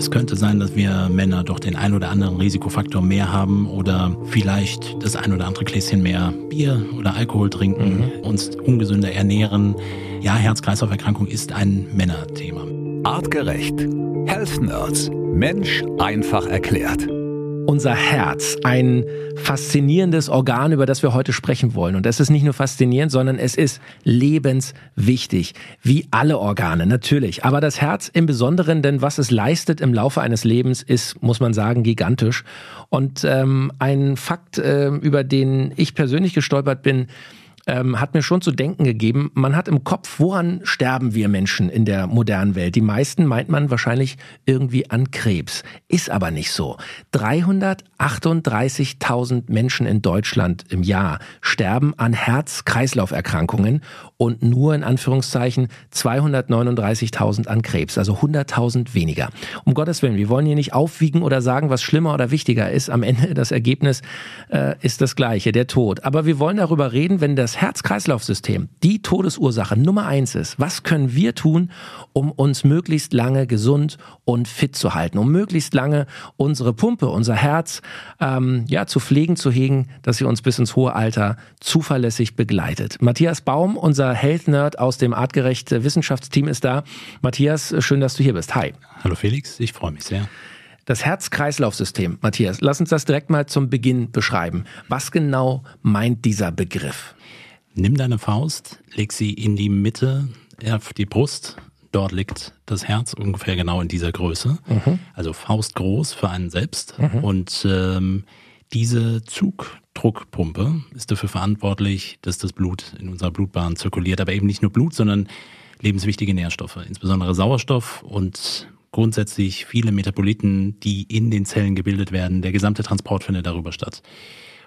Es könnte sein, dass wir Männer doch den ein oder anderen Risikofaktor mehr haben oder vielleicht das ein oder andere Gläschen mehr Bier oder Alkohol trinken, mhm. uns ungesünder ernähren. Ja, Herz-Kreislauf-Erkrankung ist ein Männerthema. Artgerecht. Health Nerds. Mensch einfach erklärt unser Herz, ein faszinierendes Organ, über das wir heute sprechen wollen. Und das ist nicht nur faszinierend, sondern es ist lebenswichtig, wie alle Organe, natürlich. Aber das Herz im Besonderen, denn was es leistet im Laufe eines Lebens, ist, muss man sagen, gigantisch. Und ähm, ein Fakt, äh, über den ich persönlich gestolpert bin, ähm, hat mir schon zu denken gegeben. Man hat im Kopf, woran sterben wir Menschen in der modernen Welt? Die meisten meint man wahrscheinlich irgendwie an Krebs. Ist aber nicht so. 338.000 Menschen in Deutschland im Jahr sterben an Herz-Kreislauf-Erkrankungen und nur in Anführungszeichen 239.000 an Krebs, also 100.000 weniger. Um Gottes Willen, wir wollen hier nicht aufwiegen oder sagen, was schlimmer oder wichtiger ist. Am Ende das Ergebnis äh, ist das gleiche, der Tod. Aber wir wollen darüber reden, wenn das Herz-Kreislauf-System die Todesursache Nummer eins ist, was können wir tun, um uns möglichst lange gesund und fit zu halten, um möglichst lange unsere Pumpe, unser Herz, ähm, ja, zu pflegen, zu hegen, dass sie uns bis ins hohe Alter zuverlässig begleitet. Matthias Baum, unser Health Nerd aus dem artgerecht Wissenschaftsteam ist da. Matthias, schön, dass du hier bist. Hi. Hallo Felix, ich freue mich sehr. Das Herz-Kreislauf-System, Matthias, lass uns das direkt mal zum Beginn beschreiben. Was genau meint dieser Begriff? Nimm deine Faust, leg sie in die Mitte auf die Brust. Dort liegt das Herz ungefähr genau in dieser Größe. Mhm. Also Faust groß für einen selbst. Mhm. Und ähm, diese Zugdruckpumpe ist dafür verantwortlich, dass das Blut in unserer Blutbahn zirkuliert. Aber eben nicht nur Blut, sondern lebenswichtige Nährstoffe, insbesondere Sauerstoff und grundsätzlich viele Metaboliten, die in den Zellen gebildet werden. Der gesamte Transport findet darüber statt.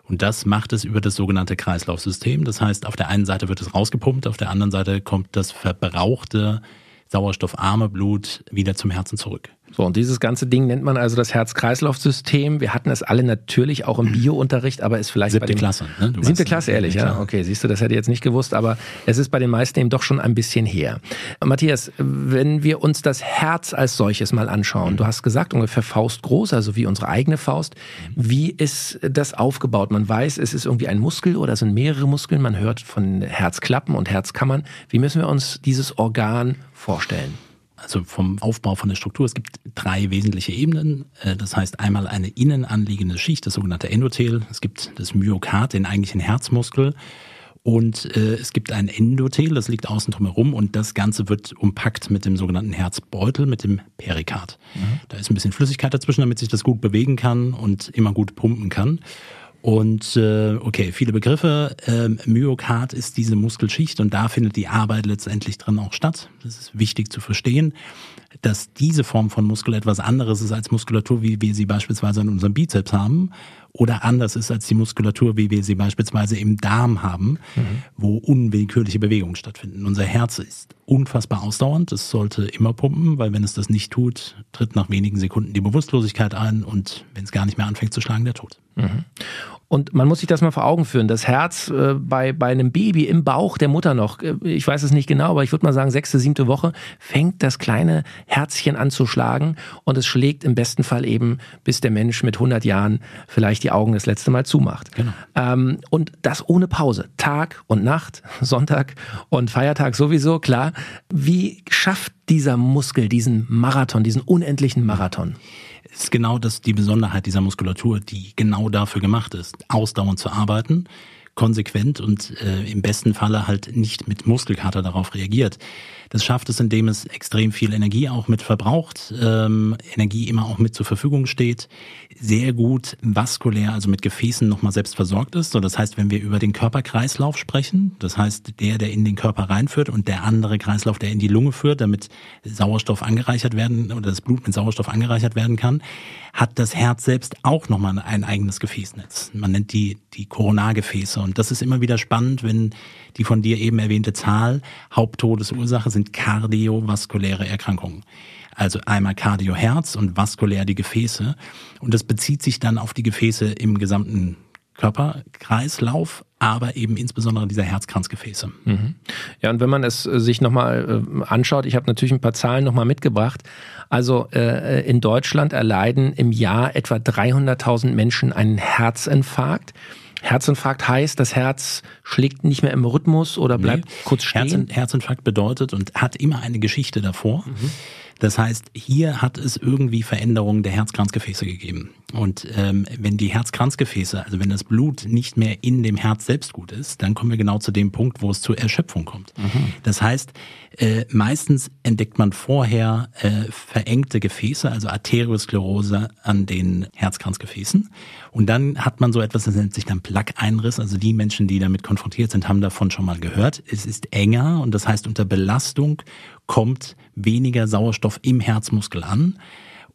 Und das macht es über das sogenannte Kreislaufsystem. Das heißt, auf der einen Seite wird es rausgepumpt, auf der anderen Seite kommt das verbrauchte sauerstoffarme Blut wieder zum Herzen zurück. So, und dieses ganze Ding nennt man also das Herz-Kreislauf-System. Wir hatten es alle natürlich auch im Biounterricht, aber ist vielleicht siebte bei den, Klasse. Ne? siebte Klasse, ehrlich, ja. Okay, siehst du, das hätte ich jetzt nicht gewusst, aber es ist bei den meisten eben doch schon ein bisschen her. Matthias, wenn wir uns das Herz als solches mal anschauen, du hast gesagt, ungefähr faustgroß, also wie unsere eigene Faust. Wie ist das aufgebaut? Man weiß, es ist irgendwie ein Muskel oder es sind mehrere Muskeln. Man hört von Herzklappen und Herzkammern. Wie müssen wir uns dieses Organ vorstellen? also vom Aufbau von der Struktur. Es gibt drei wesentliche Ebenen. Äh, das heißt einmal eine innen anliegende Schicht, das sogenannte Endothel. Es gibt das Myokard, den eigentlichen Herzmuskel. Und äh, es gibt ein Endothel, das liegt außen drum herum und das Ganze wird umpackt mit dem sogenannten Herzbeutel, mit dem Perikard. Mhm. Da ist ein bisschen Flüssigkeit dazwischen, damit sich das gut bewegen kann und immer gut pumpen kann. Und äh, okay, viele Begriffe. Ähm, Myokard ist diese Muskelschicht und da findet die Arbeit letztendlich drin auch statt. Das ist wichtig zu verstehen, dass diese Form von Muskel etwas anderes ist als Muskulatur, wie wir sie beispielsweise in unserem Bizeps haben oder anders ist als die Muskulatur, wie wir sie beispielsweise im Darm haben, mhm. wo unwillkürliche Bewegungen stattfinden. Unser Herz ist unfassbar ausdauernd. Es sollte immer pumpen, weil wenn es das nicht tut, tritt nach wenigen Sekunden die Bewusstlosigkeit ein und wenn es gar nicht mehr anfängt zu schlagen, der Tod. Mhm. Und man muss sich das mal vor Augen führen. Das Herz äh, bei, bei einem Baby im Bauch der Mutter noch, äh, ich weiß es nicht genau, aber ich würde mal sagen, sechste, siebte Woche, fängt das kleine Herzchen an zu schlagen und es schlägt im besten Fall eben, bis der Mensch mit 100 Jahren vielleicht die Augen das letzte Mal zumacht. Genau. Ähm, und das ohne Pause. Tag und Nacht, Sonntag und Feiertag sowieso, klar. Wie schafft dieser Muskel diesen Marathon, diesen unendlichen Marathon? Ist genau das die Besonderheit dieser Muskulatur, die genau dafür gemacht ist, ausdauernd zu arbeiten, konsequent und äh, im besten Falle halt nicht mit Muskelkater darauf reagiert. Das schafft es, indem es extrem viel Energie auch mit verbraucht, ähm, Energie immer auch mit zur Verfügung steht, sehr gut vaskulär, also mit Gefäßen nochmal selbst versorgt ist. So, das heißt, wenn wir über den Körperkreislauf sprechen, das heißt der, der in den Körper reinführt und der andere Kreislauf, der in die Lunge führt, damit Sauerstoff angereichert werden oder das Blut mit Sauerstoff angereichert werden kann, hat das Herz selbst auch nochmal ein eigenes Gefäßnetz. Man nennt die, die Koronargefäße. Und das ist immer wieder spannend, wenn die von dir eben erwähnte Zahl Haupttodesursache sind kardiovaskuläre Erkrankungen. Also einmal Kardioherz und vaskulär die Gefäße. Und das bezieht sich dann auf die Gefäße im gesamten Körperkreislauf, aber eben insbesondere dieser Herzkranzgefäße. Mhm. Ja, und wenn man es äh, sich nochmal äh, anschaut, ich habe natürlich ein paar Zahlen nochmal mitgebracht. Also äh, in Deutschland erleiden im Jahr etwa 300.000 Menschen einen Herzinfarkt. Herzinfarkt heißt, das Herz schlägt nicht mehr im Rhythmus oder bleibt nee. kurz stehen. Herzin Herzinfarkt bedeutet und hat immer eine Geschichte davor. Mhm. Das heißt, hier hat es irgendwie Veränderungen der Herzkranzgefäße gegeben. Und ähm, wenn die Herzkranzgefäße, also wenn das Blut nicht mehr in dem Herz selbst gut ist, dann kommen wir genau zu dem Punkt, wo es zur Erschöpfung kommt. Mhm. Das heißt, äh, meistens entdeckt man vorher äh, verengte Gefäße, also Arteriosklerose an den Herzkranzgefäßen. Und dann hat man so etwas, das nennt sich dann Plaque-Einriss. Also die Menschen, die damit konfrontiert sind, haben davon schon mal gehört. Es ist enger und das heißt, unter Belastung kommt weniger Sauerstoff im Herzmuskel an.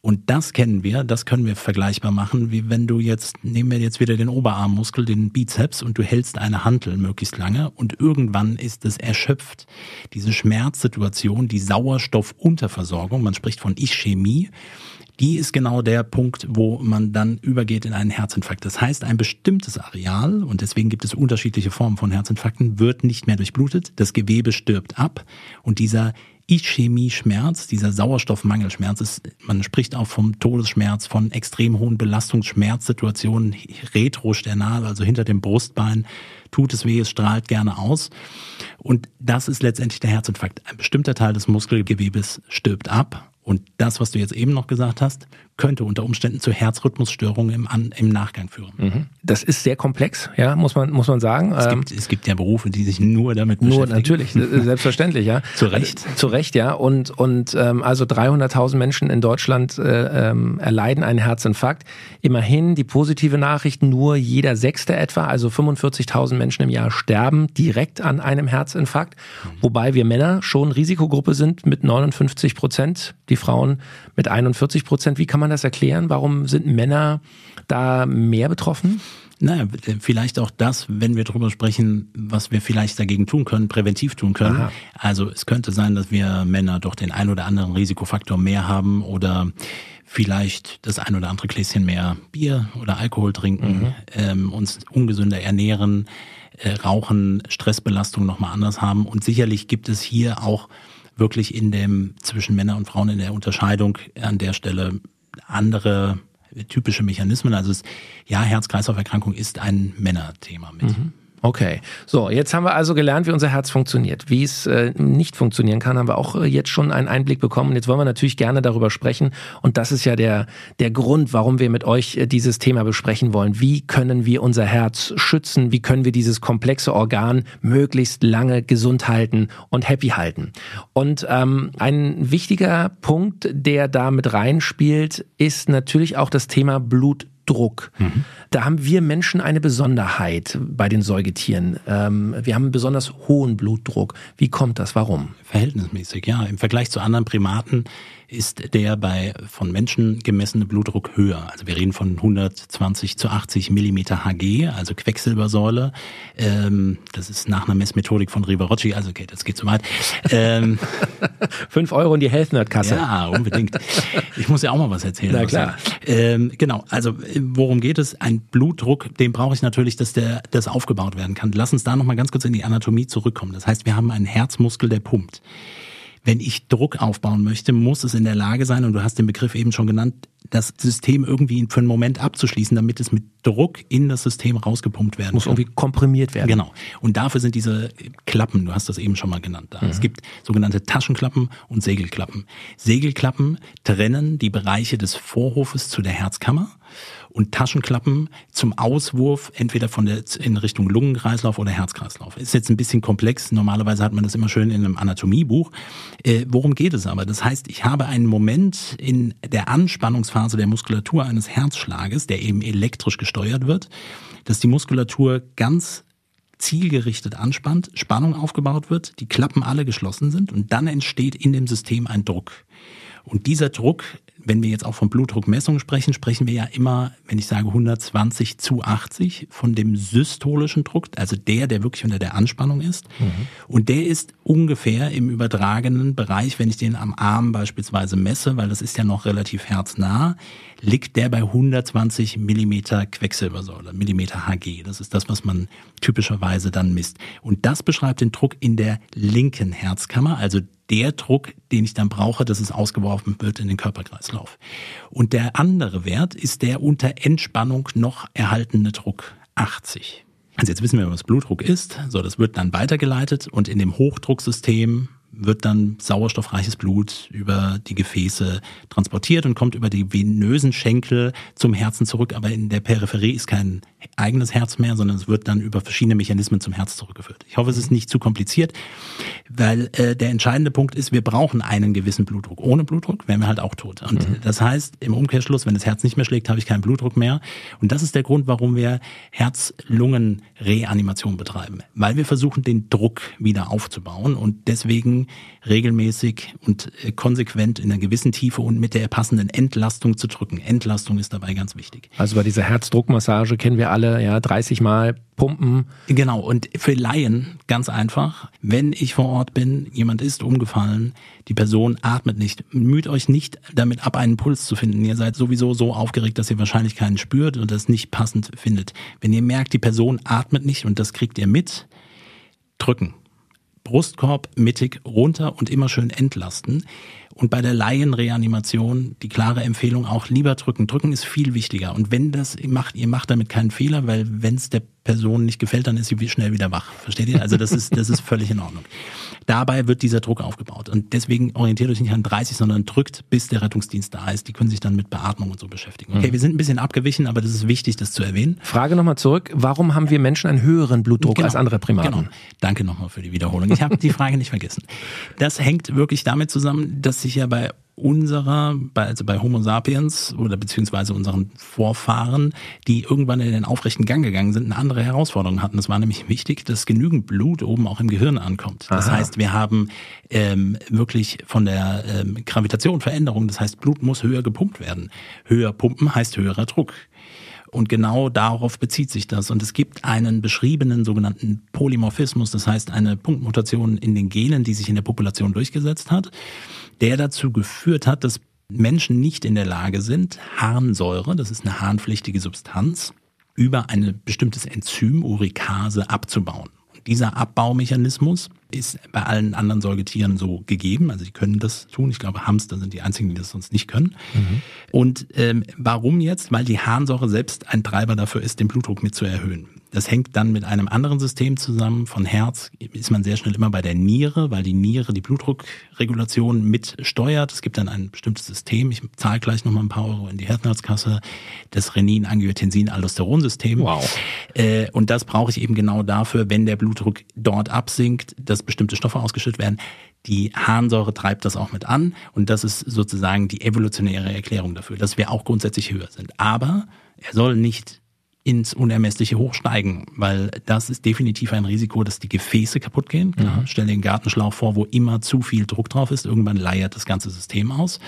Und das kennen wir, das können wir vergleichbar machen, wie wenn du jetzt, nehmen wir jetzt wieder den Oberarmmuskel, den Bizeps und du hältst eine Hantel möglichst lange und irgendwann ist es erschöpft. Diese Schmerzsituation, die Sauerstoffunterversorgung, man spricht von Ischämie, die ist genau der Punkt, wo man dann übergeht in einen Herzinfarkt. Das heißt, ein bestimmtes Areal, und deswegen gibt es unterschiedliche Formen von Herzinfarkten, wird nicht mehr durchblutet, das Gewebe stirbt ab und dieser Ischämie-Schmerz, dieser Sauerstoffmangelschmerz ist, man spricht auch vom Todesschmerz, von extrem hohen Belastungsschmerzsituationen, retrosternal, also hinter dem Brustbein, tut es weh, es strahlt gerne aus. Und das ist letztendlich der Herzinfarkt. Ein bestimmter Teil des Muskelgewebes stirbt ab und das, was du jetzt eben noch gesagt hast, könnte unter Umständen zu Herzrhythmusstörungen im, An im Nachgang führen. Mhm. Das ist sehr komplex, ja, muss man, muss man sagen. Es gibt, ähm, es gibt ja Berufe, die sich nur damit beschäftigen. Nur, natürlich, selbstverständlich, ja. zu Recht. Zu Recht, ja. Und, und ähm, also 300.000 Menschen in Deutschland äh, ähm, erleiden einen Herzinfarkt. Immerhin die positive Nachricht, nur jeder Sechste etwa, also 45.000 Menschen im Jahr sterben direkt an einem Herzinfarkt. Mhm. Wobei wir Männer schon Risikogruppe sind mit 59 Prozent. Die Frauen mit 41 Prozent. Wie kann man das erklären? Warum sind Männer da mehr betroffen? Naja, vielleicht auch das, wenn wir darüber sprechen, was wir vielleicht dagegen tun können, präventiv tun können. Aha. Also es könnte sein, dass wir Männer doch den ein oder anderen Risikofaktor mehr haben oder vielleicht das ein oder andere Gläschen mehr Bier oder Alkohol trinken, mhm. ähm, uns ungesünder ernähren, äh, rauchen, Stressbelastung nochmal anders haben. Und sicherlich gibt es hier auch wirklich in dem zwischen Männer und Frauen in der Unterscheidung an der Stelle andere typische Mechanismen. Also es, ja, Herz-Kreislauf-Erkrankung ist ein Männerthema mit. Mhm. Okay, so jetzt haben wir also gelernt, wie unser Herz funktioniert. Wie es äh, nicht funktionieren kann, haben wir auch äh, jetzt schon einen Einblick bekommen. Jetzt wollen wir natürlich gerne darüber sprechen. Und das ist ja der, der Grund, warum wir mit euch äh, dieses Thema besprechen wollen. Wie können wir unser Herz schützen? Wie können wir dieses komplexe Organ möglichst lange gesund halten und happy halten? Und ähm, ein wichtiger Punkt, der da mit reinspielt, ist natürlich auch das Thema Blut Blutdruck. Mhm. Da haben wir Menschen eine Besonderheit bei den Säugetieren. Ähm, wir haben einen besonders hohen Blutdruck. Wie kommt das? Warum? Verhältnismäßig, ja. Im Vergleich zu anderen Primaten ist der bei von Menschen gemessene Blutdruck höher. Also wir reden von 120 zu 80 Millimeter Hg, also Quecksilbersäule. Ähm, das ist nach einer Messmethodik von Rivarocci, also okay, das geht zu weit. Ähm, Fünf Euro in die Health Nerd Kasse. Ja, unbedingt. Ich muss ja auch mal was erzählen. Na klar. Ähm, genau, also worum geht es? Ein Blutdruck, den brauche ich natürlich, dass der das aufgebaut werden kann. Lass uns da noch mal ganz kurz in die Anatomie zurückkommen. Das heißt, wir haben einen Herzmuskel, der pumpt wenn ich Druck aufbauen möchte, muss es in der Lage sein, und du hast den Begriff eben schon genannt, das System irgendwie für einen Moment abzuschließen, damit es mit Druck in das System rausgepumpt werden muss kann. Muss irgendwie komprimiert werden. Genau. Und dafür sind diese Klappen, du hast das eben schon mal genannt, da. Mhm. Es gibt sogenannte Taschenklappen und Segelklappen. Segelklappen trennen die Bereiche des Vorhofes zu der Herzkammer und Taschenklappen zum Auswurf entweder von der in Richtung Lungenkreislauf oder Herzkreislauf. Ist jetzt ein bisschen komplex. Normalerweise hat man das immer schön in einem Anatomiebuch. Äh, worum geht es aber? Das heißt, ich habe einen Moment in der Anspannungsphase der Muskulatur eines Herzschlages, der eben elektrisch gesteuert wird, dass die Muskulatur ganz zielgerichtet anspannt, Spannung aufgebaut wird, die Klappen alle geschlossen sind und dann entsteht in dem System ein Druck. Und dieser Druck wenn wir jetzt auch von Blutdruckmessungen sprechen, sprechen wir ja immer wenn ich sage 120 zu 80 von dem systolischen Druck, also der, der wirklich unter der Anspannung ist. Mhm. Und der ist ungefähr im übertragenen Bereich, wenn ich den am Arm beispielsweise messe, weil das ist ja noch relativ herznah, liegt der bei 120 Millimeter Quecksilbersäule, Millimeter Hg. Das ist das, was man typischerweise dann misst. Und das beschreibt den Druck in der linken Herzkammer, also der Druck, den ich dann brauche, dass es ausgeworfen wird in den Körperkreislauf. Und der andere Wert ist der unter Entspannung noch erhaltene Druck 80. Also jetzt wissen wir, was Blutdruck ist. So, das wird dann weitergeleitet und in dem Hochdrucksystem wird dann sauerstoffreiches Blut über die Gefäße transportiert und kommt über die venösen Schenkel zum Herzen zurück. Aber in der Peripherie ist kein eigenes Herz mehr, sondern es wird dann über verschiedene Mechanismen zum Herz zurückgeführt. Ich hoffe, es ist nicht zu kompliziert, weil äh, der entscheidende Punkt ist, wir brauchen einen gewissen Blutdruck. Ohne Blutdruck wären wir halt auch tot. Und mhm. das heißt, im Umkehrschluss, wenn das Herz nicht mehr schlägt, habe ich keinen Blutdruck mehr. Und das ist der Grund, warum wir Herz-Lungen-Reanimation betreiben. Weil wir versuchen, den Druck wieder aufzubauen und deswegen regelmäßig und äh, konsequent in einer gewissen Tiefe und mit der passenden Entlastung zu drücken. Entlastung ist dabei ganz wichtig. Also bei dieser Herzdruckmassage kennen wir alle, ja, 30 Mal pumpen. Genau, und für Laien ganz einfach, wenn ich vor Ort bin, jemand ist umgefallen, die Person atmet nicht, müht euch nicht damit ab, einen Puls zu finden. Ihr seid sowieso so aufgeregt, dass ihr wahrscheinlich keinen spürt und das nicht passend findet. Wenn ihr merkt, die Person atmet nicht und das kriegt ihr mit, drücken. Brustkorb mittig runter und immer schön entlasten. Und bei der Laienreanimation die klare Empfehlung auch lieber drücken. Drücken ist viel wichtiger. Und wenn das ihr macht, ihr macht damit keinen Fehler, weil wenn es der Person nicht gefällt, dann ist sie schnell wieder wach. Versteht ihr? Also das ist, das ist völlig in Ordnung. Dabei wird dieser Druck aufgebaut. Und deswegen orientiert euch nicht an 30, sondern drückt, bis der Rettungsdienst da ist. Die können sich dann mit Beatmung und so beschäftigen. Okay, mhm. wir sind ein bisschen abgewichen, aber das ist wichtig, das zu erwähnen. Frage nochmal zurück. Warum haben wir Menschen einen höheren Blutdruck genau, als andere Primaten? Genau. Danke nochmal für die Wiederholung. Ich habe die Frage nicht vergessen. Das hängt wirklich damit zusammen, dass sich ja bei unserer, also bei Homo sapiens oder beziehungsweise unseren Vorfahren, die irgendwann in den aufrechten Gang gegangen sind, eine andere Herausforderung hatten. Es war nämlich wichtig, dass genügend Blut oben auch im Gehirn ankommt. Das Aha. heißt, wir haben ähm, wirklich von der ähm, Gravitation Veränderung. Das heißt, Blut muss höher gepumpt werden. Höher pumpen heißt höherer Druck. Und genau darauf bezieht sich das. Und es gibt einen beschriebenen sogenannten Polymorphismus, das heißt eine Punktmutation in den Genen, die sich in der Population durchgesetzt hat der dazu geführt hat, dass Menschen nicht in der Lage sind, Harnsäure, das ist eine harnpflichtige Substanz, über ein bestimmtes Enzym, Urikase, abzubauen. Dieser Abbaumechanismus ist bei allen anderen Säugetieren so gegeben. Also sie können das tun. Ich glaube, Hamster sind die einzigen, die das sonst nicht können. Mhm. Und ähm, warum jetzt? Weil die Harnsäure selbst ein Treiber dafür ist, den Blutdruck mit zu erhöhen. Das hängt dann mit einem anderen System zusammen. Von Herz ist man sehr schnell immer bei der Niere, weil die Niere die Blutdruckregulation mitsteuert. Es gibt dann ein bestimmtes System. Ich zahle gleich nochmal ein paar Euro in die Herzenarztkasse. Das Renin-Angiotensin-Aldosteron-System. Wow. Äh, und das brauche ich eben genau dafür, wenn der Blutdruck dort absinkt, dass bestimmte Stoffe ausgeschüttet werden. Die Harnsäure treibt das auch mit an. Und das ist sozusagen die evolutionäre Erklärung dafür, dass wir auch grundsätzlich höher sind. Aber er soll nicht ins Unermessliche hochsteigen, weil das ist definitiv ein Risiko, dass die Gefäße kaputt gehen. Klar, mhm. Stell dir einen Gartenschlauch vor, wo immer zu viel Druck drauf ist. Irgendwann leiert das ganze System aus.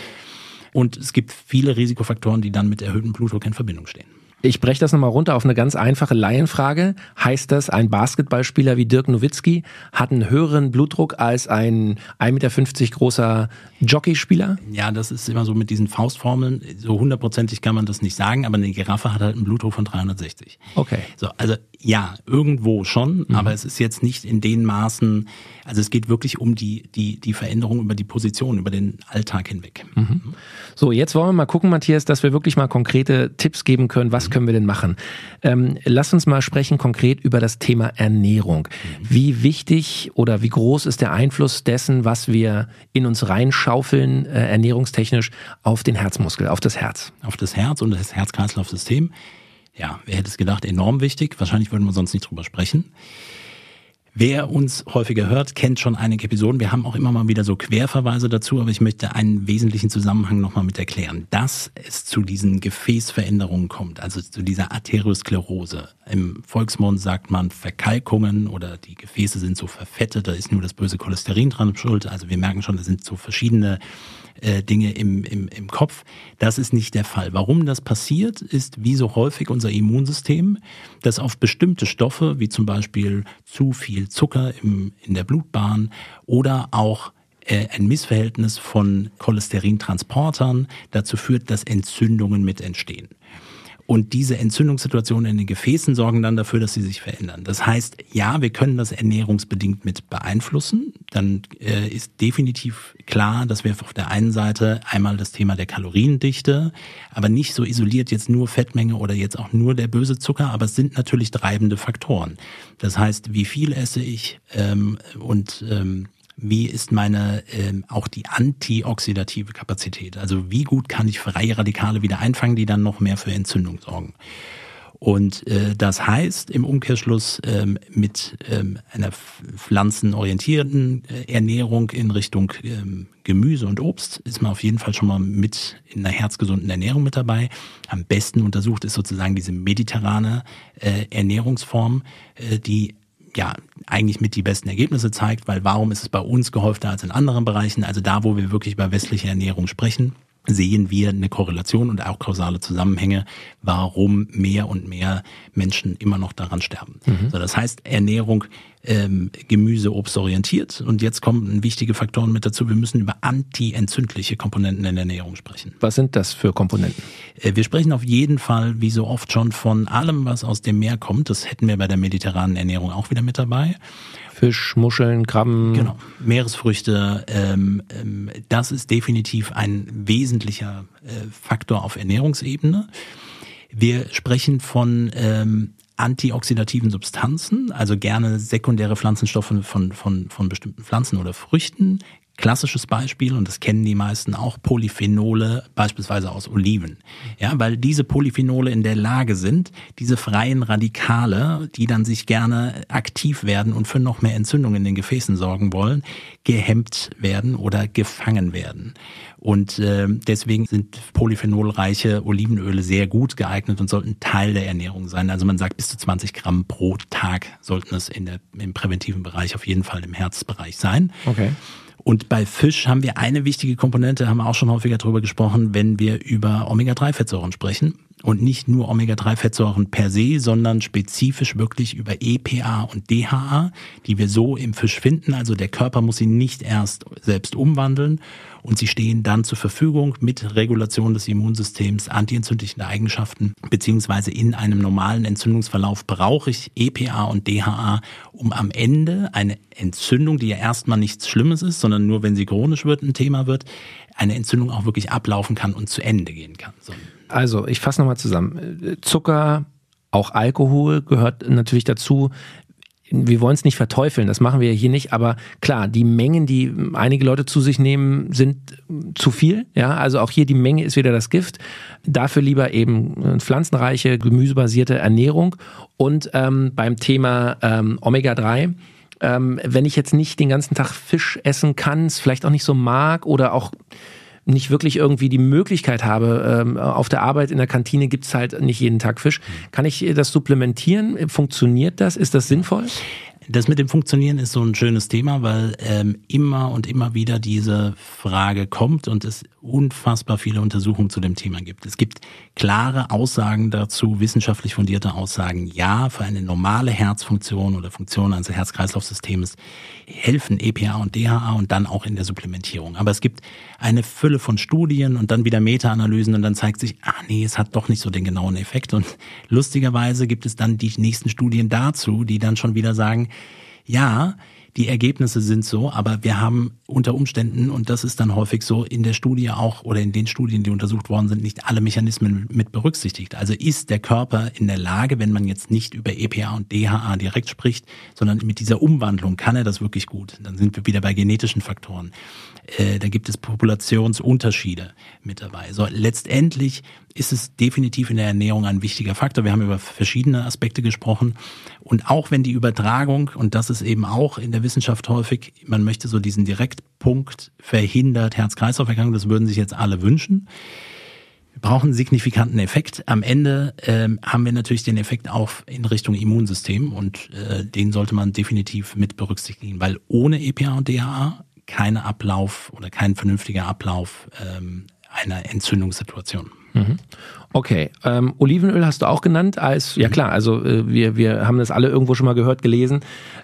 Und es gibt viele Risikofaktoren, die dann mit erhöhtem Blutdruck in Verbindung stehen. Ich breche das nochmal runter auf eine ganz einfache Laienfrage. Heißt das, ein Basketballspieler wie Dirk Nowitzki hat einen höheren Blutdruck als ein 1,50 Meter großer Jockeyspieler? Ja, das ist immer so mit diesen Faustformeln. So hundertprozentig kann man das nicht sagen, aber eine Giraffe hat halt einen Blutdruck von 360. Okay. So, also ja, irgendwo schon, mhm. aber es ist jetzt nicht in den Maßen, also es geht wirklich um die, die, die Veränderung über die Position, über den Alltag hinweg. Mhm. So, jetzt wollen wir mal gucken, Matthias, dass wir wirklich mal konkrete Tipps geben können. Was können wir denn machen? Ähm, lass uns mal sprechen konkret über das Thema Ernährung. Mhm. Wie wichtig oder wie groß ist der Einfluss dessen, was wir in uns reinschaufeln, äh, ernährungstechnisch, auf den Herzmuskel, auf das Herz? Auf das Herz und das Herz-Kreislauf-System. Ja, wer hätte es gedacht, enorm wichtig. Wahrscheinlich würden wir sonst nicht drüber sprechen. Wer uns häufiger hört, kennt schon einige Episoden. Wir haben auch immer mal wieder so Querverweise dazu, aber ich möchte einen wesentlichen Zusammenhang nochmal mit erklären. Dass es zu diesen Gefäßveränderungen kommt, also zu dieser Arteriosklerose. Im Volksmund sagt man Verkalkungen oder die Gefäße sind so verfettet, da ist nur das böse Cholesterin dran schuld. Also wir merken schon, da sind so verschiedene äh, Dinge im, im, im Kopf. Das ist nicht der Fall. Warum das passiert, ist wie so häufig unser Immunsystem, das auf bestimmte Stoffe, wie zum Beispiel zu viel Zucker im, in der Blutbahn oder auch äh, ein Missverhältnis von Cholesterintransportern dazu führt, dass Entzündungen mit entstehen. Und diese Entzündungssituationen in den Gefäßen sorgen dann dafür, dass sie sich verändern. Das heißt, ja, wir können das ernährungsbedingt mit beeinflussen. Dann äh, ist definitiv klar, dass wir auf der einen Seite einmal das Thema der Kaloriendichte, aber nicht so isoliert jetzt nur Fettmenge oder jetzt auch nur der böse Zucker, aber es sind natürlich treibende Faktoren. Das heißt, wie viel esse ich ähm, und ähm, wie ist meine ähm, auch die antioxidative Kapazität? Also wie gut kann ich freie Radikale wieder einfangen, die dann noch mehr für Entzündung sorgen? Und äh, das heißt im Umkehrschluss ähm, mit ähm, einer pflanzenorientierten äh, Ernährung in Richtung ähm, Gemüse und Obst ist man auf jeden Fall schon mal mit in einer herzgesunden Ernährung mit dabei. Am besten untersucht ist sozusagen diese mediterrane äh, Ernährungsform, äh, die ja eigentlich mit die besten Ergebnisse zeigt, weil warum ist es bei uns gehäufter als in anderen Bereichen? Also da, wo wir wirklich über westliche Ernährung sprechen, sehen wir eine Korrelation und auch kausale Zusammenhänge, warum mehr und mehr Menschen immer noch daran sterben. Mhm. So, das heißt, Ernährung ähm, Gemüse, Obst orientiert. Und jetzt kommen wichtige Faktoren mit dazu. Wir müssen über anti-entzündliche Komponenten in der Ernährung sprechen. Was sind das für Komponenten? Äh, wir sprechen auf jeden Fall, wie so oft schon, von allem, was aus dem Meer kommt. Das hätten wir bei der mediterranen Ernährung auch wieder mit dabei. Fisch, Muscheln, Krabben. Genau, Meeresfrüchte. Ähm, ähm, das ist definitiv ein wesentlicher äh, Faktor auf Ernährungsebene. Wir sprechen von ähm, antioxidativen Substanzen, also gerne sekundäre Pflanzenstoffe von, von, von bestimmten Pflanzen oder Früchten, Klassisches Beispiel, und das kennen die meisten auch, Polyphenole, beispielsweise aus Oliven. Ja, weil diese Polyphenole in der Lage sind, diese freien Radikale, die dann sich gerne aktiv werden und für noch mehr Entzündung in den Gefäßen sorgen wollen, gehemmt werden oder gefangen werden. Und äh, deswegen sind polyphenolreiche Olivenöle sehr gut geeignet und sollten Teil der Ernährung sein. Also man sagt, bis zu 20 Gramm pro Tag sollten es in der, im präventiven Bereich auf jeden Fall im Herzbereich sein. Okay. Und bei Fisch haben wir eine wichtige Komponente, haben wir auch schon häufiger darüber gesprochen, wenn wir über Omega-3-Fettsäuren sprechen. Und nicht nur Omega-3-Fettsäuren per se, sondern spezifisch wirklich über EPA und DHA, die wir so im Fisch finden. Also der Körper muss sie nicht erst selbst umwandeln und sie stehen dann zur Verfügung mit Regulation des Immunsystems, antientzündlichen Eigenschaften, beziehungsweise in einem normalen Entzündungsverlauf brauche ich EPA und DHA, um am Ende eine Entzündung, die ja erstmal nichts Schlimmes ist, sondern nur wenn sie chronisch wird, ein Thema wird, eine Entzündung auch wirklich ablaufen kann und zu Ende gehen kann. So. Also, ich fasse nochmal zusammen. Zucker, auch Alkohol gehört natürlich dazu wir wollen es nicht verteufeln, das machen wir hier nicht, aber klar, die Mengen, die einige Leute zu sich nehmen, sind zu viel. Ja, also auch hier die Menge ist wieder das Gift. Dafür lieber eben pflanzenreiche, gemüsebasierte Ernährung und ähm, beim Thema ähm, Omega-3 ähm, wenn ich jetzt nicht den ganzen Tag Fisch essen kann, es vielleicht auch nicht so mag oder auch nicht wirklich irgendwie die Möglichkeit habe, ähm, auf der Arbeit in der Kantine gibt's halt nicht jeden Tag Fisch. Kann ich das supplementieren? Funktioniert das? Ist das sinnvoll? Das mit dem Funktionieren ist so ein schönes Thema, weil ähm, immer und immer wieder diese Frage kommt und es unfassbar viele Untersuchungen zu dem Thema gibt. Es gibt klare Aussagen dazu, wissenschaftlich fundierte Aussagen. Ja, für eine normale Herzfunktion oder Funktion eines Herz-Kreislauf-Systems helfen EPA und DHA und dann auch in der Supplementierung. Aber es gibt eine Fülle von Studien und dann wieder Meta-Analysen und dann zeigt sich, ah nee, es hat doch nicht so den genauen Effekt. Und lustigerweise gibt es dann die nächsten Studien dazu, die dann schon wieder sagen, ja, die Ergebnisse sind so, aber wir haben unter Umständen, und das ist dann häufig so, in der Studie auch oder in den Studien, die untersucht worden sind, nicht alle Mechanismen mit berücksichtigt. Also ist der Körper in der Lage, wenn man jetzt nicht über EPA und DHA direkt spricht, sondern mit dieser Umwandlung kann er das wirklich gut. Dann sind wir wieder bei genetischen Faktoren. Äh, da gibt es Populationsunterschiede mit dabei. So, letztendlich ist es definitiv in der Ernährung ein wichtiger Faktor. Wir haben über verschiedene Aspekte gesprochen. Und auch wenn die Übertragung, und das ist eben auch in der Wissenschaft häufig, man möchte so diesen Direktpunkt verhindert Herz-Kreislauf-Erkrankung, das würden sich jetzt alle wünschen. Wir brauchen einen signifikanten Effekt. Am Ende ähm, haben wir natürlich den Effekt auch in Richtung Immunsystem und äh, den sollte man definitiv mit berücksichtigen, weil ohne EPA und DHA kein Ablauf oder kein vernünftiger Ablauf ähm, einer Entzündungssituation. Mhm. Okay, ähm, Olivenöl hast du auch genannt als, ja klar, also äh, wir, wir haben das alle irgendwo schon mal gehört, gelesen.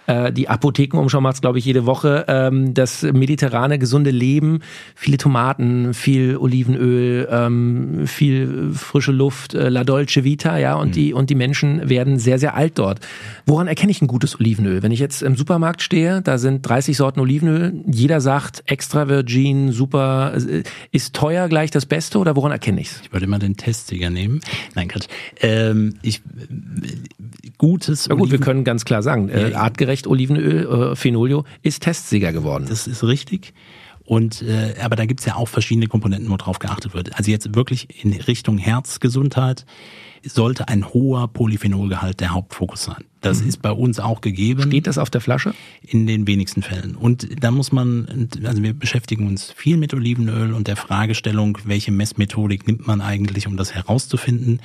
Äh, die Apothekenumschau macht es, glaube ich, jede Woche. Ähm, das mediterrane, gesunde Leben, viele Tomaten, viel Olivenöl, ähm, viel frische Luft, äh, La Dolce Vita, ja, und, mhm. die, und die Menschen werden sehr, sehr alt dort. Woran erkenne ich ein gutes Olivenöl? Wenn ich jetzt im Supermarkt stehe, da sind 30 Sorten Olivenöl, jeder sagt extra virgin, super, äh, ist teuer gleich das Beste oder woran erkenne ich es? Ich würde immer den Testsieger nehmen. Nein, Quatsch. Ähm, ich, gutes Ja gut, Oliven wir können ganz klar sagen, äh, artgerecht Olivenöl, äh, Phenolio, ist Testsieger geworden. Das ist richtig. Und äh, aber da gibt's ja auch verschiedene Komponenten, wo drauf geachtet wird. Also jetzt wirklich in Richtung Herzgesundheit sollte ein hoher Polyphenolgehalt der Hauptfokus sein. Das mhm. ist bei uns auch gegeben. Steht das auf der Flasche? In den wenigsten Fällen. Und da muss man, also wir beschäftigen uns viel mit Olivenöl und der Fragestellung, welche Messmethodik nimmt man eigentlich, um das herauszufinden.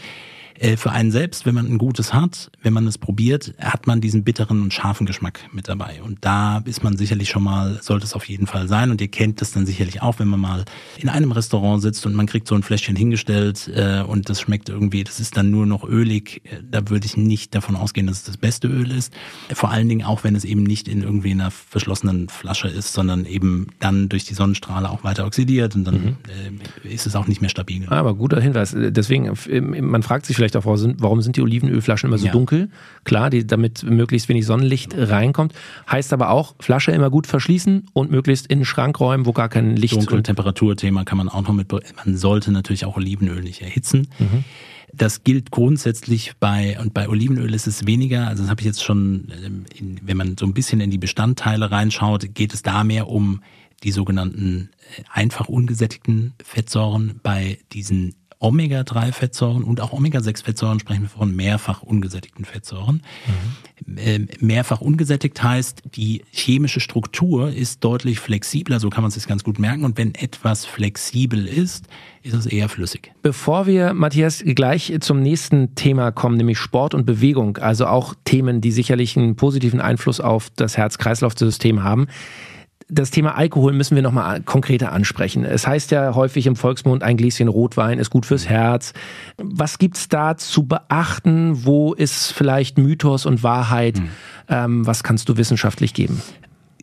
Äh, für einen selbst, wenn man ein gutes hat, wenn man es probiert, hat man diesen bitteren und scharfen Geschmack mit dabei. Und da ist man sicherlich schon mal, sollte es auf jeden Fall sein. Und ihr kennt das dann sicherlich auch, wenn man mal in einem Restaurant sitzt und man kriegt so ein Fläschchen hingestellt äh, und das schmeckt irgendwie, das ist dann nur noch ölig. Äh, da würde ich nicht davon ausgehen, dass es das beste Öl ist. Vor allen Dingen auch, wenn es eben nicht in irgendwie einer verschlossenen Flasche ist, sondern eben dann durch die Sonnenstrahle auch weiter oxidiert und dann mhm. äh, ist es auch nicht mehr stabil. Aber guter Hinweis. Deswegen, man fragt sich vielleicht auch, warum sind die Olivenölflaschen immer so ja. dunkel? Klar, die, damit möglichst wenig Sonnenlicht reinkommt. Heißt aber auch, Flasche immer gut verschließen und möglichst in den Schrank räumen, wo gar kein Licht Dunkel- Temperaturthema kann man auch noch mit, man sollte natürlich auch Olivenöl nicht erhitzen. Mhm. Das gilt grundsätzlich bei, und bei Olivenöl ist es weniger, also das habe ich jetzt schon, ähm, wenn man so ein bisschen in die Bestandteile reinschaut, geht es da mehr um die sogenannten äh, einfach ungesättigten Fettsäuren. Bei diesen Omega-3-Fettsäuren und auch Omega-6-Fettsäuren sprechen wir von mehrfach ungesättigten Fettsäuren. Mhm. Mehrfach ungesättigt heißt, die chemische Struktur ist deutlich flexibler, so kann man es sich ganz gut merken. Und wenn etwas flexibel ist, ist es eher flüssig. Bevor wir, Matthias, gleich zum nächsten Thema kommen, nämlich Sport und Bewegung, also auch Themen, die sicherlich einen positiven Einfluss auf das Herz-Kreislauf-System haben, das Thema Alkohol müssen wir nochmal konkreter ansprechen. Es heißt ja häufig im Volksmund, ein Gläschen Rotwein ist gut fürs Herz. Was gibt's da zu beachten? Wo ist vielleicht Mythos und Wahrheit? Mhm. Ähm, was kannst du wissenschaftlich geben?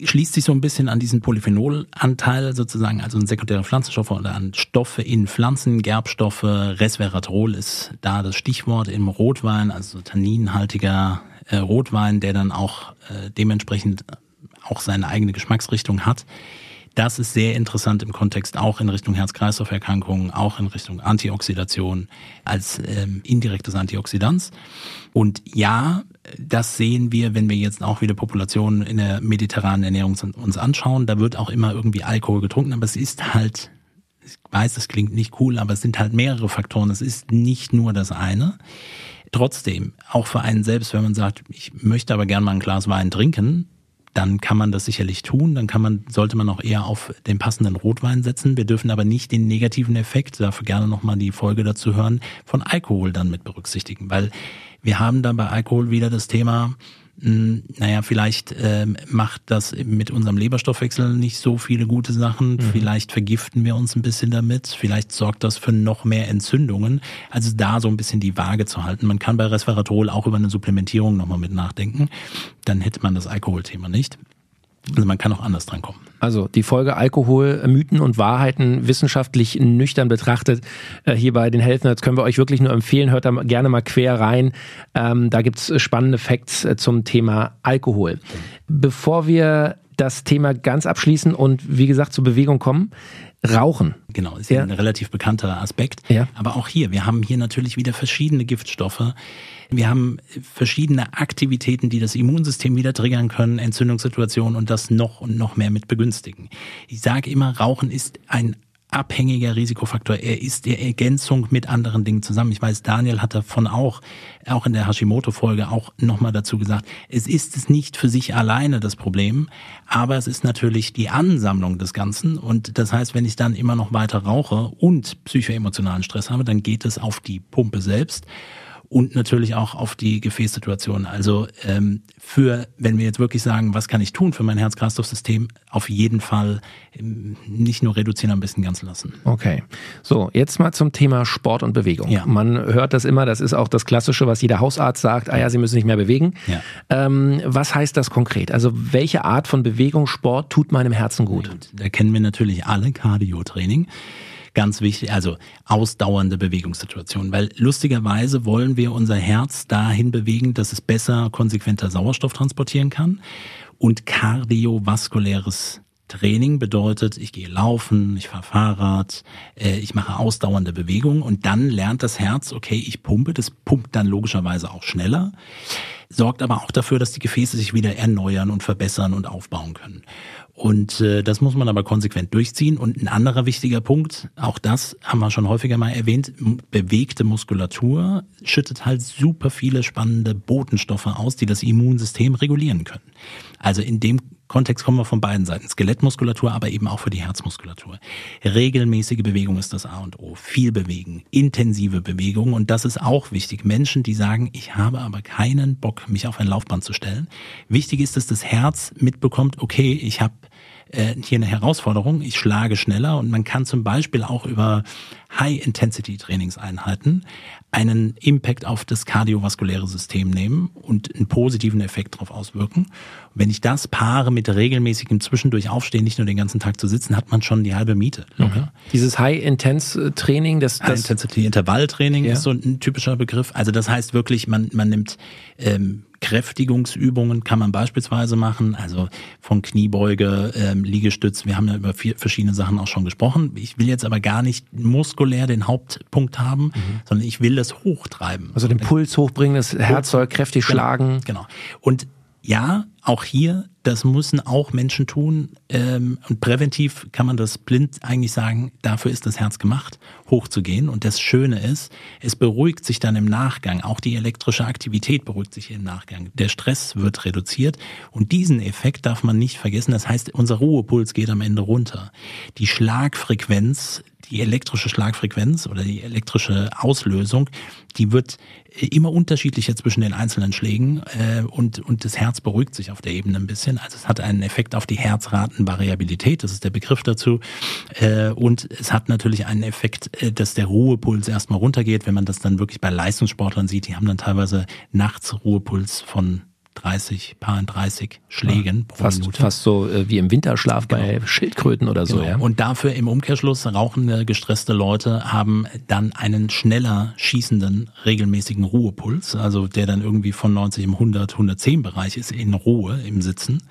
schließt sich so ein bisschen an diesen Polyphenolanteil sozusagen, also an sekundäre Pflanzenstoffe oder an Stoffe in Pflanzen, Gerbstoffe. Resveratrol ist da das Stichwort im Rotwein, also tanninhaltiger äh, Rotwein, der dann auch äh, dementsprechend auch seine eigene Geschmacksrichtung hat. Das ist sehr interessant im Kontext auch in Richtung Herz-Kreislauf-Erkrankungen, auch in Richtung Antioxidation als ähm, indirektes Antioxidans. Und ja, das sehen wir, wenn wir jetzt auch wieder Populationen in der mediterranen Ernährung uns anschauen. Da wird auch immer irgendwie Alkohol getrunken, aber es ist halt, ich weiß, das klingt nicht cool, aber es sind halt mehrere Faktoren. Es ist nicht nur das eine. Trotzdem, auch für einen selbst, wenn man sagt, ich möchte aber gern mal ein Glas Wein trinken, dann kann man das sicherlich tun. Dann kann man, sollte man auch eher auf den passenden Rotwein setzen. Wir dürfen aber nicht den negativen Effekt, dafür gerne nochmal die Folge dazu hören, von Alkohol dann mit berücksichtigen. Weil wir haben dann bei Alkohol wieder das Thema, naja, vielleicht ähm, macht das mit unserem Leberstoffwechsel nicht so viele gute Sachen. Mhm. Vielleicht vergiften wir uns ein bisschen damit. Vielleicht sorgt das für noch mehr Entzündungen. Also da so ein bisschen die Waage zu halten. Man kann bei Resveratrol auch über eine Supplementierung nochmal mit nachdenken. Dann hätte man das Alkoholthema nicht. Also man kann auch anders dran kommen. Also die Folge Alkohol, Mythen und Wahrheiten wissenschaftlich nüchtern betrachtet. Äh, hier bei den Helfen, das können wir euch wirklich nur empfehlen. Hört da gerne mal quer rein. Ähm, da gibt's spannende Facts äh, zum Thema Alkohol. Bevor wir das Thema ganz abschließen und wie gesagt zur Bewegung kommen, Rauchen. Genau, ist ja ein relativ bekannter Aspekt. Ja. Aber auch hier, wir haben hier natürlich wieder verschiedene Giftstoffe. Wir haben verschiedene Aktivitäten, die das Immunsystem wieder triggern können, Entzündungssituationen und das noch und noch mehr mit begünstigen. Ich sage immer, Rauchen ist ein abhängiger Risikofaktor. Er ist die Ergänzung mit anderen Dingen zusammen. Ich weiß, Daniel hat davon auch, auch in der Hashimoto-Folge auch nochmal dazu gesagt, es ist es nicht für sich alleine das Problem, aber es ist natürlich die Ansammlung des Ganzen. Und das heißt, wenn ich dann immer noch weiter rauche und psychoemotionalen Stress habe, dann geht es auf die Pumpe selbst. Und natürlich auch auf die Gefäßsituation. Also ähm, für, wenn wir jetzt wirklich sagen, was kann ich tun für mein Herz-Kreislauf-System, auf jeden Fall ähm, nicht nur reduzieren, am besten ganz lassen. Okay. So, jetzt mal zum Thema Sport und Bewegung. Ja. Man hört das immer, das ist auch das Klassische, was jeder Hausarzt sagt, ah ja, Sie müssen nicht mehr bewegen. Ja. Ähm, was heißt das konkret? Also welche Art von Bewegung, Sport tut meinem Herzen gut? Da kennen wir natürlich alle Cardio-Training ganz wichtig, also ausdauernde Bewegungssituationen, weil lustigerweise wollen wir unser Herz dahin bewegen, dass es besser, konsequenter Sauerstoff transportieren kann. Und kardiovaskuläres Training bedeutet, ich gehe laufen, ich fahre Fahrrad, äh, ich mache ausdauernde Bewegungen und dann lernt das Herz, okay, ich pumpe, das pumpt dann logischerweise auch schneller, sorgt aber auch dafür, dass die Gefäße sich wieder erneuern und verbessern und aufbauen können. Und äh, das muss man aber konsequent durchziehen. Und ein anderer wichtiger Punkt, auch das haben wir schon häufiger mal erwähnt, bewegte Muskulatur schüttet halt super viele spannende Botenstoffe aus, die das Immunsystem regulieren können. Also in dem Kontext kommen wir von beiden Seiten. Skelettmuskulatur, aber eben auch für die Herzmuskulatur. Regelmäßige Bewegung ist das A und O. Viel bewegen, intensive Bewegung. Und das ist auch wichtig. Menschen, die sagen, ich habe aber keinen Bock, mich auf ein Laufband zu stellen. Wichtig ist, dass das Herz mitbekommt, okay, ich habe äh, hier eine Herausforderung. Ich schlage schneller und man kann zum Beispiel auch über High-Intensity-Trainingseinheiten einen Impact auf das kardiovaskuläre System nehmen und einen positiven Effekt darauf auswirken. Und wenn ich das paare mit regelmäßigem Zwischendurch aufstehen, nicht nur den ganzen Tag zu sitzen, hat man schon die halbe Miete. Mhm. Dieses High-Intense-Training, das, das High-Intensity-Intervalltraining ja. ist so ein typischer Begriff. Also das heißt wirklich, man, man nimmt ähm, Kräftigungsübungen kann man beispielsweise machen, also von Kniebeuge, ähm, Liegestütz. Wir haben ja über vier verschiedene Sachen auch schon gesprochen. Ich will jetzt aber gar nicht muskulär den Hauptpunkt haben, mhm. sondern ich will das hochtreiben. Also den Puls hochbringen, das Herz soll kräftig genau, schlagen. Genau. Und ja, auch hier, das müssen auch Menschen tun. Ähm, und präventiv kann man das blind eigentlich sagen, dafür ist das Herz gemacht, hochzugehen. Und das Schöne ist, es beruhigt sich dann im Nachgang. Auch die elektrische Aktivität beruhigt sich im Nachgang. Der Stress wird reduziert. Und diesen Effekt darf man nicht vergessen. Das heißt, unser Ruhepuls geht am Ende runter. Die Schlagfrequenz die elektrische Schlagfrequenz oder die elektrische Auslösung, die wird immer unterschiedlicher zwischen den einzelnen Schlägen äh, und, und das Herz beruhigt sich auf der Ebene ein bisschen. Also es hat einen Effekt auf die Herzratenvariabilität, das ist der Begriff dazu. Äh, und es hat natürlich einen Effekt, äh, dass der Ruhepuls erstmal runtergeht, wenn man das dann wirklich bei Leistungssportlern sieht. Die haben dann teilweise nachts Ruhepuls von 30, paar 30 Schlägen ja, pro fast, Minute. Fast so äh, wie im Winterschlaf genau. bei Schildkröten oder so. Genau. Ja. Und dafür im Umkehrschluss rauchende, gestresste Leute haben dann einen schneller schießenden, regelmäßigen Ruhepuls, also der dann irgendwie von 90 im 100, 110 Bereich ist in Ruhe im Sitzen.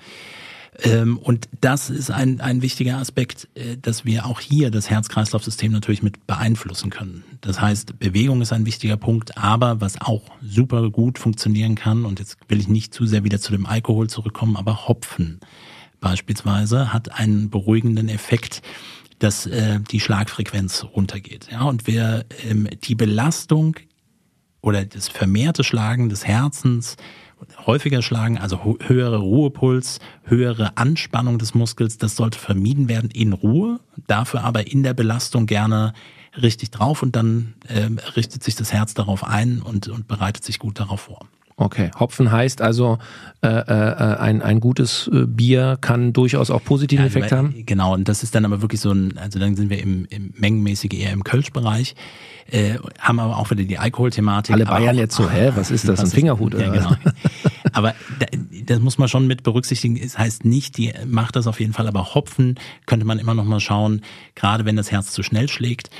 Ähm, und das ist ein, ein wichtiger Aspekt, äh, dass wir auch hier das Herz-Kreislauf-System natürlich mit beeinflussen können. Das heißt, Bewegung ist ein wichtiger Punkt, aber was auch super gut funktionieren kann, und jetzt will ich nicht zu sehr wieder zu dem Alkohol zurückkommen, aber Hopfen beispielsweise hat einen beruhigenden Effekt, dass äh, die Schlagfrequenz runtergeht. Ja, und wer ähm, die Belastung oder das vermehrte Schlagen des Herzens häufiger schlagen, also höhere Ruhepuls, höhere Anspannung des Muskels, das sollte vermieden werden in Ruhe, dafür aber in der Belastung gerne richtig drauf und dann äh, richtet sich das Herz darauf ein und, und bereitet sich gut darauf vor. Okay, Hopfen heißt also, äh, äh, ein, ein gutes äh, Bier kann durchaus auch positiven also, Effekt haben? Genau, und das ist dann aber wirklich so ein, also dann sind wir im, im mengenmäßig eher im Kölsch-Bereich, äh, haben aber auch wieder die Alkoholthematik. Alle Bayern auch, jetzt so, hä, was ist das, was ein Fingerhut? Ist, ja, genau. aber da, das muss man schon mit berücksichtigen. Es heißt nicht, die macht das auf jeden Fall, aber Hopfen könnte man immer noch mal schauen, gerade wenn das Herz zu schnell schlägt.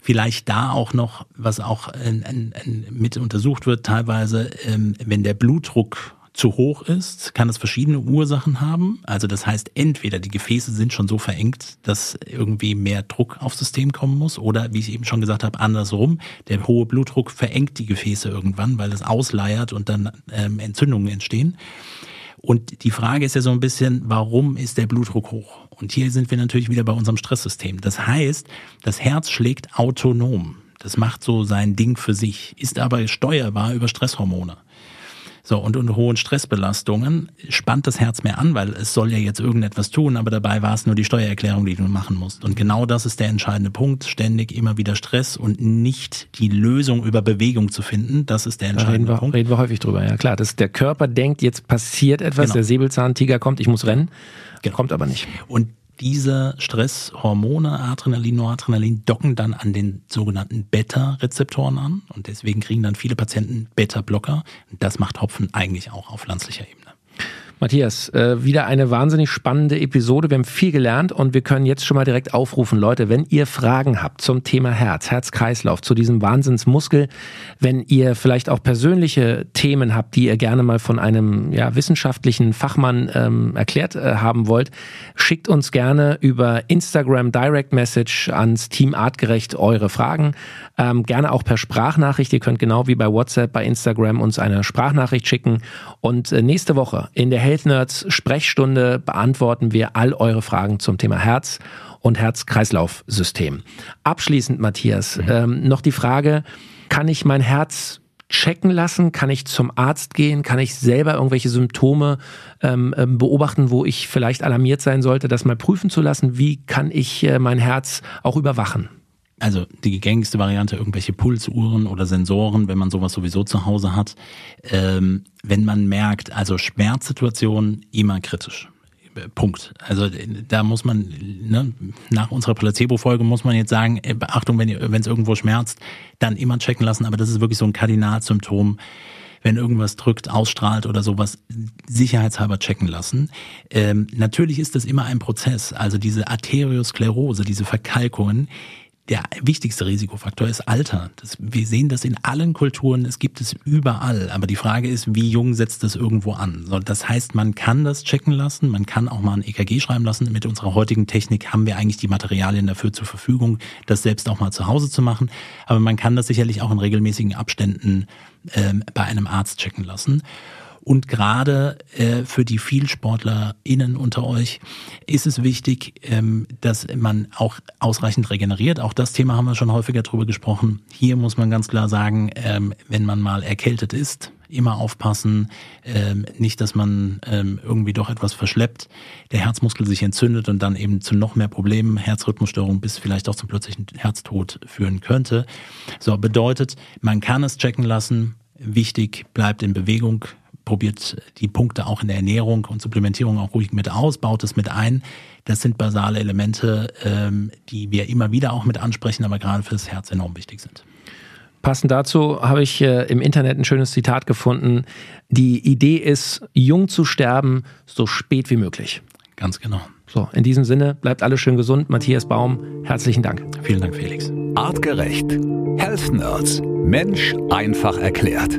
Vielleicht da auch noch, was auch äh, äh, mit untersucht wird, teilweise, ähm, wenn der Blutdruck zu hoch ist, kann es verschiedene Ursachen haben. Also das heißt, entweder die Gefäße sind schon so verengt, dass irgendwie mehr Druck aufs System kommen muss, oder wie ich eben schon gesagt habe, andersrum, der hohe Blutdruck verengt die Gefäße irgendwann, weil es ausleiert und dann ähm, Entzündungen entstehen. Und die Frage ist ja so ein bisschen, warum ist der Blutdruck hoch? Und hier sind wir natürlich wieder bei unserem Stresssystem. Das heißt, das Herz schlägt autonom. Das macht so sein Ding für sich, ist aber steuerbar über Stresshormone. So, und unter hohen Stressbelastungen spannt das Herz mehr an, weil es soll ja jetzt irgendetwas tun, aber dabei war es nur die Steuererklärung, die du machen musst. Und genau das ist der entscheidende Punkt. Ständig immer wieder Stress und nicht die Lösung über Bewegung zu finden. Das ist der entscheidende da reden wir, Punkt. Reden wir häufig drüber, ja klar. Das, der Körper denkt, jetzt passiert etwas, Genau. der Säbelzahntiger kommt, ich muss rennen. Genau. Kommt aber nicht. Und diese Stresshormone, Adrenalin, Noradrenalin, docken dann an den sogenannten Beta-Rezeptoren an. Und deswegen kriegen dann viele Patienten Beta-Blocker. Das macht Hopfen eigentlich auch auf pflanzlicher Ebene. Matthias, äh, wieder eine wahnsinnig spannende Episode. Wir haben viel gelernt und wir können jetzt schon mal direkt aufrufen, Leute, wenn ihr Fragen habt zum Thema Herz, Herz-Kreislauf, zu diesem Wahnsinnsmuskel, wenn ihr vielleicht auch persönliche Themen habt, die ihr gerne mal von einem ja, wissenschaftlichen Fachmann ähm, erklärt äh, haben wollt, schickt uns gerne über Instagram Direct Message ans Team Artgerecht eure Fragen. Ähm, gerne auch per Sprachnachricht. Ihr könnt genau wie bei WhatsApp, bei Instagram uns eine Sprachnachricht schicken. Und äh, nächste Woche in der Health Nerds Sprechstunde beantworten wir all eure Fragen zum Thema Herz und Herz-Kreislauf-System. Abschließend, Matthias, ähm, noch die Frage, kann ich mein Herz checken lassen? Kann ich zum Arzt gehen? Kann ich selber irgendwelche Symptome ähm, ähm, beobachten, wo ich vielleicht alarmiert sein sollte, das mal prüfen zu lassen? Wie kann ich äh, mein Herz auch überwachen? Also die gängigste Variante, irgendwelche Pulsuhren oder Sensoren, wenn man sowas sowieso zu Hause hat. Ähm, wenn man merkt, also Schmerzsituationen immer kritisch. Punkt. Also da muss man, ne, nach unserer Placebo-Folge muss man jetzt sagen, äh, Achtung, wenn es irgendwo schmerzt, dann immer checken lassen, aber das ist wirklich so ein Kardinalsymptom wenn irgendwas drückt, ausstrahlt oder sowas, sicherheitshalber checken lassen. Ähm, natürlich ist das immer ein Prozess. Also diese Arteriosklerose, diese Verkalkungen, der wichtigste Risikofaktor ist Alter. Das, wir sehen das in allen Kulturen, es gibt es überall. Aber die Frage ist, wie jung setzt das irgendwo an? So, das heißt, man kann das checken lassen, man kann auch mal ein EKG schreiben lassen. Mit unserer heutigen Technik haben wir eigentlich die Materialien dafür zur Verfügung, das selbst auch mal zu Hause zu machen. Aber man kann das sicherlich auch in regelmäßigen Abständen ähm, bei einem Arzt checken lassen. Und gerade äh, für die VielsportlerInnen unter euch ist es wichtig, ähm, dass man auch ausreichend regeneriert. Auch das Thema haben wir schon häufiger drüber gesprochen. Hier muss man ganz klar sagen, ähm, wenn man mal erkältet ist, immer aufpassen, ähm, nicht, dass man ähm, irgendwie doch etwas verschleppt, der Herzmuskel sich entzündet und dann eben zu noch mehr Problemen, Herzrhythmusstörungen bis vielleicht auch zum plötzlichen Herztod führen könnte. So bedeutet, man kann es checken lassen. Wichtig bleibt in Bewegung, probiert die Punkte auch in der Ernährung und Supplementierung auch ruhig mit aus, baut es mit ein. Das sind basale Elemente, ähm, die wir immer wieder auch mit ansprechen, aber gerade fürs Herz enorm wichtig sind. Passend dazu habe ich äh, im Internet ein schönes Zitat gefunden. Die Idee ist, jung zu sterben, so spät wie möglich. Ganz genau. So, in diesem Sinne, bleibt alle schön gesund. Matthias Baum, herzlichen Dank. Vielen Dank, Felix. Artgerecht. Health Nerds. Mensch einfach erklärt.